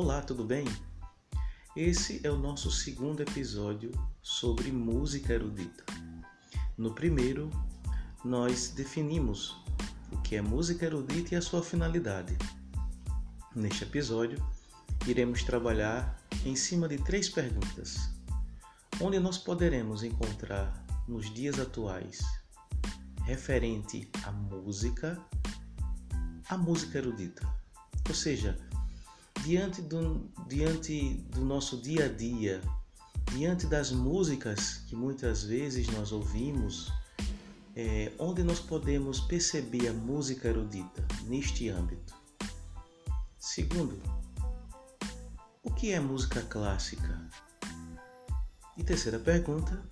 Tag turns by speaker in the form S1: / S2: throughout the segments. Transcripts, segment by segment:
S1: Olá, tudo bem? Esse é o nosso segundo episódio sobre música erudita. No primeiro, nós definimos o que é música erudita e a sua finalidade. Neste episódio, iremos trabalhar em cima de três perguntas, onde nós poderemos encontrar nos dias atuais referente à música, a música erudita. Ou seja, diante do, diante do nosso dia a dia, diante das músicas que muitas vezes nós ouvimos, é, onde nós podemos perceber a música erudita neste âmbito? Segundo, o que é música clássica? E terceira pergunta,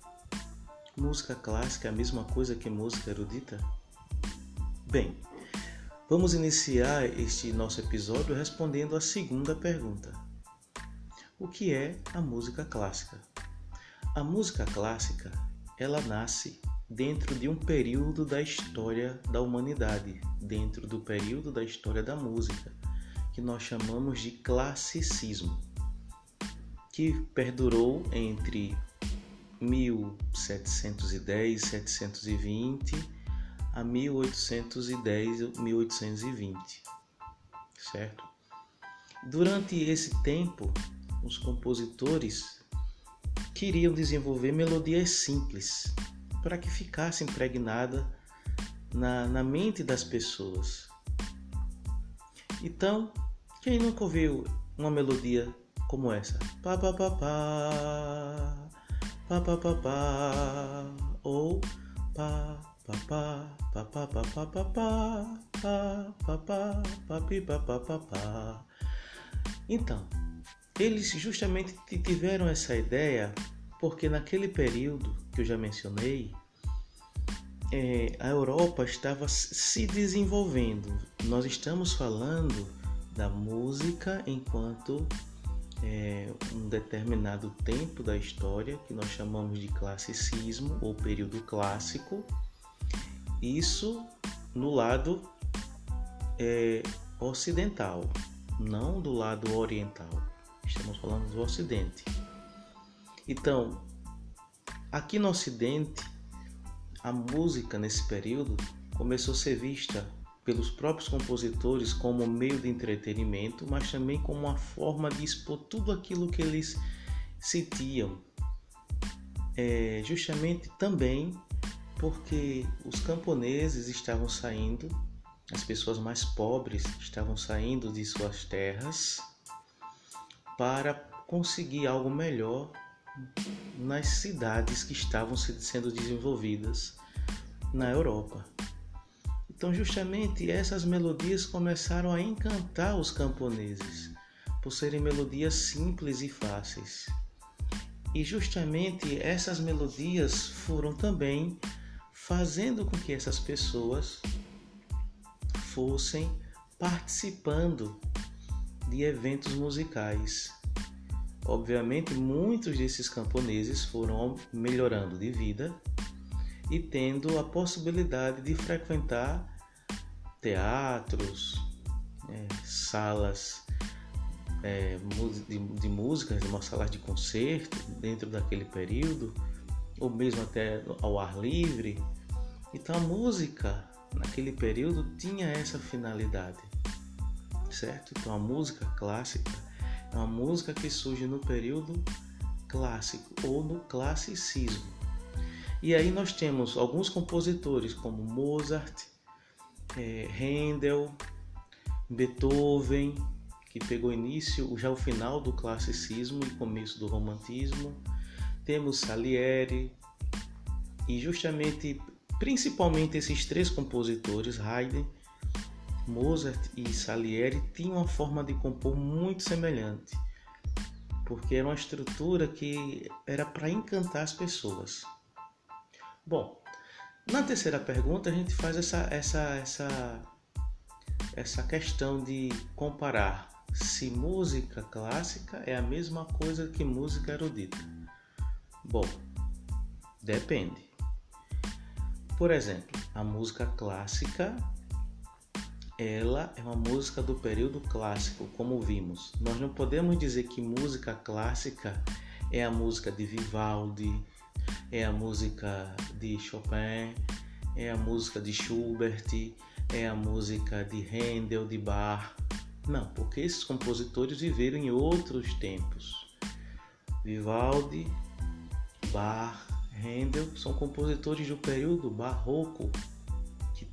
S1: música clássica é a mesma coisa que música erudita? Bem, vamos iniciar este nosso episódio respondendo a segunda pergunta. O que é a música clássica? A música clássica, ela nasce dentro de um período da história da humanidade, dentro do período da história da música, que nós chamamos de classicismo, que perdurou entre 1710 720 a 1810 1820, certo? Durante esse tempo, os compositores queriam desenvolver melodias simples para que ficasse impregnada na, na mente das pessoas. Então, quem nunca ouviu uma melodia como essa? Pá, pá, pá, pá pá pá pá pá ou pá papá, papá, papá, papá, papá, papi, papá, papá. Então, eles justamente tiveram essa ideia porque naquele período que eu já mencionei, é, a Europa estava se desenvolvendo. Nós estamos falando da música enquanto é, um determinado tempo da história que nós chamamos de classicismo ou período clássico isso no lado é, ocidental, não do lado oriental. Estamos falando do Ocidente. Então, aqui no Ocidente, a música nesse período começou a ser vista pelos próprios compositores como meio de entretenimento, mas também como uma forma de expor tudo aquilo que eles sentiam. É, justamente também porque os camponeses estavam saindo, as pessoas mais pobres estavam saindo de suas terras para conseguir algo melhor nas cidades que estavam sendo desenvolvidas na Europa. Então, justamente essas melodias começaram a encantar os camponeses, por serem melodias simples e fáceis. E justamente essas melodias foram também fazendo com que essas pessoas fossem participando de eventos musicais. Obviamente, muitos desses camponeses foram melhorando de vida e tendo a possibilidade de frequentar teatros, é, salas é, de, de música, uma sala de concerto dentro daquele período, ou mesmo até ao ar livre. Então a música naquele período tinha essa finalidade, certo? Então a música clássica é uma música que surge no período clássico ou no classicismo. E aí nós temos alguns compositores como Mozart, é, Handel, Beethoven, que pegou início já o final do classicismo e começo do romantismo. Temos Salieri e justamente, principalmente esses três compositores, Haydn, Mozart e Salieri, tinham uma forma de compor muito semelhante, porque era uma estrutura que era para encantar as pessoas. Bom, na terceira pergunta a gente faz essa, essa, essa, essa questão de comparar se música clássica é a mesma coisa que música erudita. Bom, depende. Por exemplo, a música clássica ela é uma música do período clássico, como vimos. Nós não podemos dizer que música clássica é a música de Vivaldi, é a música de Chopin, é a música de Schubert, é a música de Handel, de Bach. Não, porque esses compositores viveram em outros tempos. Vivaldi, Bach, Handel são compositores do período barroco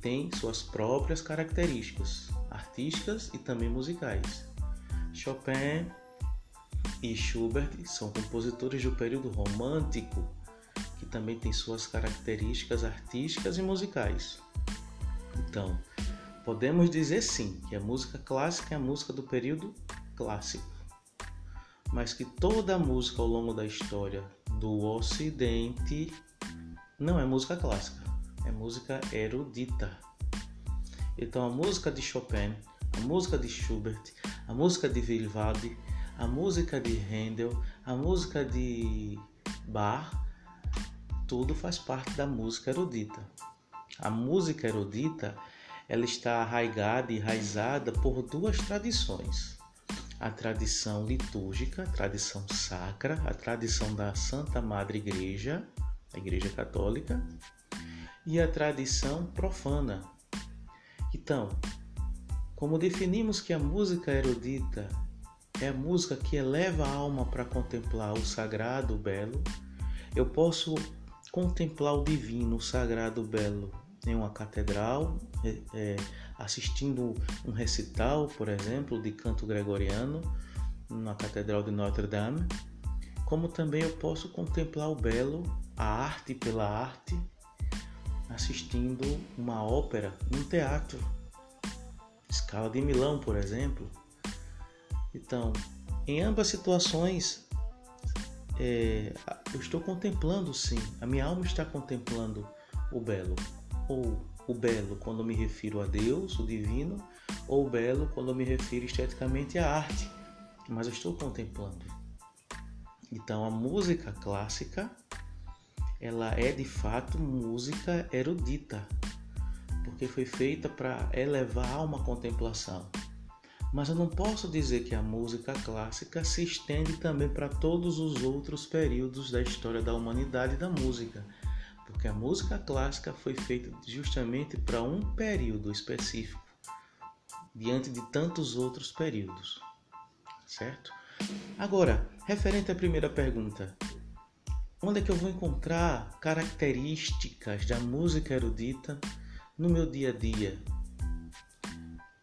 S1: tem suas próprias características artísticas e também musicais. Chopin e Schubert são compositores do período romântico, que também tem suas características artísticas e musicais. Então, podemos dizer sim que a música clássica é a música do período clássico, mas que toda música ao longo da história do Ocidente não é música clássica é música erudita. Então a música de Chopin, a música de Schubert, a música de Vivaldi, a música de Handel, a música de Bach, tudo faz parte da música erudita. A música erudita ela está arraigada e enraizada por duas tradições. A tradição litúrgica, a tradição sacra, a tradição da Santa Madre Igreja, a Igreja Católica, e a tradição profana. Então, como definimos que a música erudita é a música que eleva a alma para contemplar o sagrado, o belo, eu posso contemplar o divino, o sagrado, o belo em uma catedral, é, é, assistindo um recital, por exemplo, de canto gregoriano na Catedral de Notre Dame, como também eu posso contemplar o belo, a arte pela arte, assistindo uma ópera num teatro, escala de Milão, por exemplo. Então, em ambas situações, é, eu estou contemplando sim, a minha alma está contemplando o belo, ou o belo quando me refiro a Deus, o divino, ou o belo quando me refiro esteticamente à arte, mas eu estou contemplando. Então, a música clássica ela é de fato música erudita, porque foi feita para elevar a uma contemplação. Mas eu não posso dizer que a música clássica se estende também para todos os outros períodos da história da humanidade e da música, porque a música clássica foi feita justamente para um período específico, diante de tantos outros períodos. Certo? Agora, referente à primeira pergunta, Onde é que eu vou encontrar características da música erudita no meu dia a dia?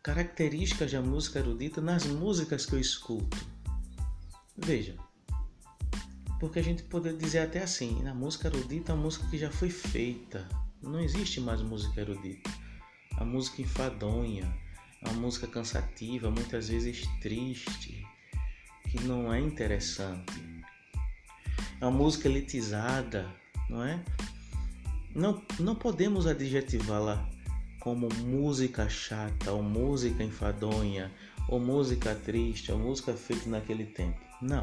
S1: Características da música erudita nas músicas que eu escuto. Veja, porque a gente pode dizer até assim, na música erudita é uma música que já foi feita. Não existe mais música erudita. A música enfadonha, uma música cansativa, muitas vezes triste, que não é interessante é uma música elitizada, não é? Não, não podemos adjetivá-la como música chata, ou música enfadonha, ou música triste, ou música feita naquele tempo. Não.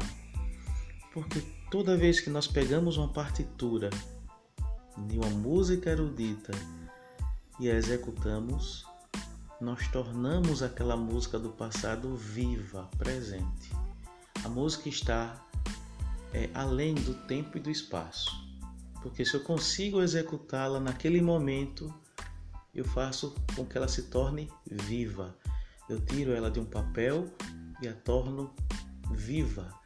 S1: Porque toda vez que nós pegamos uma partitura de uma música erudita e a executamos, nós tornamos aquela música do passado viva, presente. A música está é, além do tempo e do espaço. Porque se eu consigo executá-la naquele momento, eu faço com que ela se torne viva. Eu tiro ela de um papel e a torno viva,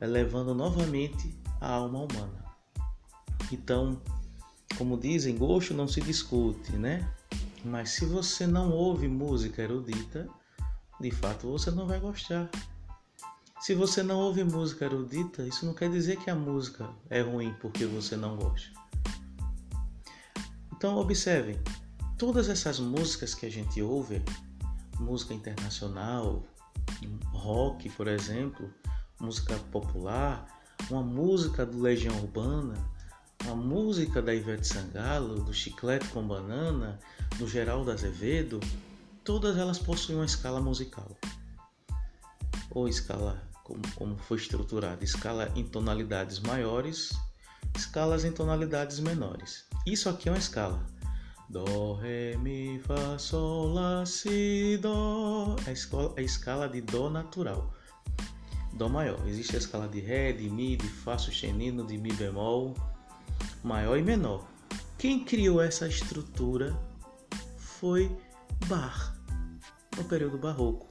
S1: elevando novamente a alma humana. Então, como dizem, gosto não se discute, né? Mas se você não ouve música erudita, de fato você não vai gostar. Se você não ouve música erudita, isso não quer dizer que a música é ruim porque você não gosta. Então observem, todas essas músicas que a gente ouve, música internacional, rock, por exemplo, música popular, uma música do Legião Urbana, uma música da Ivete Sangalo, do Chiclete com Banana, do Geraldo Azevedo, todas elas possuem uma escala musical ou escala como, como foi estruturada, escala em tonalidades maiores, escalas em tonalidades menores. Isso aqui é uma escala, Dó, Ré, Mi, Fá, Sol, Lá, Si, Dó. Escola, a escala de Dó natural. Dó maior. Existe a escala de Ré, de Mi, de Fá sustenido, de Mi bemol, maior e menor. Quem criou essa estrutura foi Bach, no período barroco.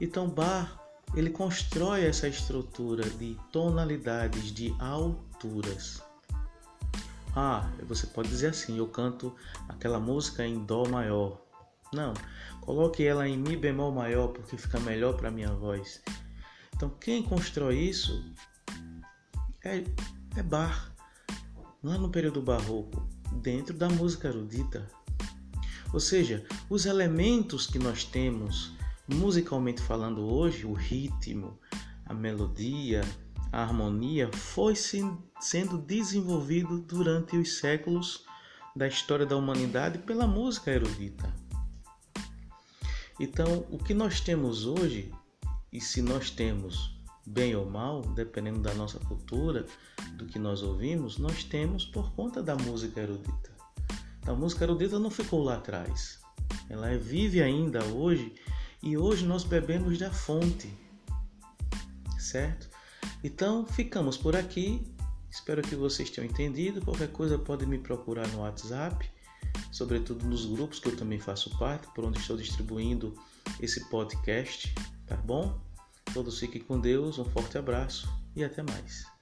S1: Então Bach ele constrói essa estrutura de tonalidades, de alturas. Ah, você pode dizer assim: eu canto aquela música em Dó maior. Não, coloque ela em Mi bemol maior porque fica melhor para minha voz. Então, quem constrói isso é, é Bar, lá no período barroco, dentro da música erudita. Ou seja, os elementos que nós temos musicalmente falando hoje, o ritmo, a melodia, a harmonia foi sendo desenvolvido durante os séculos da história da humanidade pela música erudita. Então, o que nós temos hoje, e se nós temos bem ou mal, dependendo da nossa cultura, do que nós ouvimos, nós temos por conta da música erudita. A música erudita não ficou lá atrás. Ela vive ainda hoje e hoje nós bebemos da fonte, certo? Então ficamos por aqui. Espero que vocês tenham entendido. Qualquer coisa pode me procurar no WhatsApp, sobretudo nos grupos que eu também faço parte, por onde estou distribuindo esse podcast, tá bom? Todos fiquem com Deus, um forte abraço e até mais.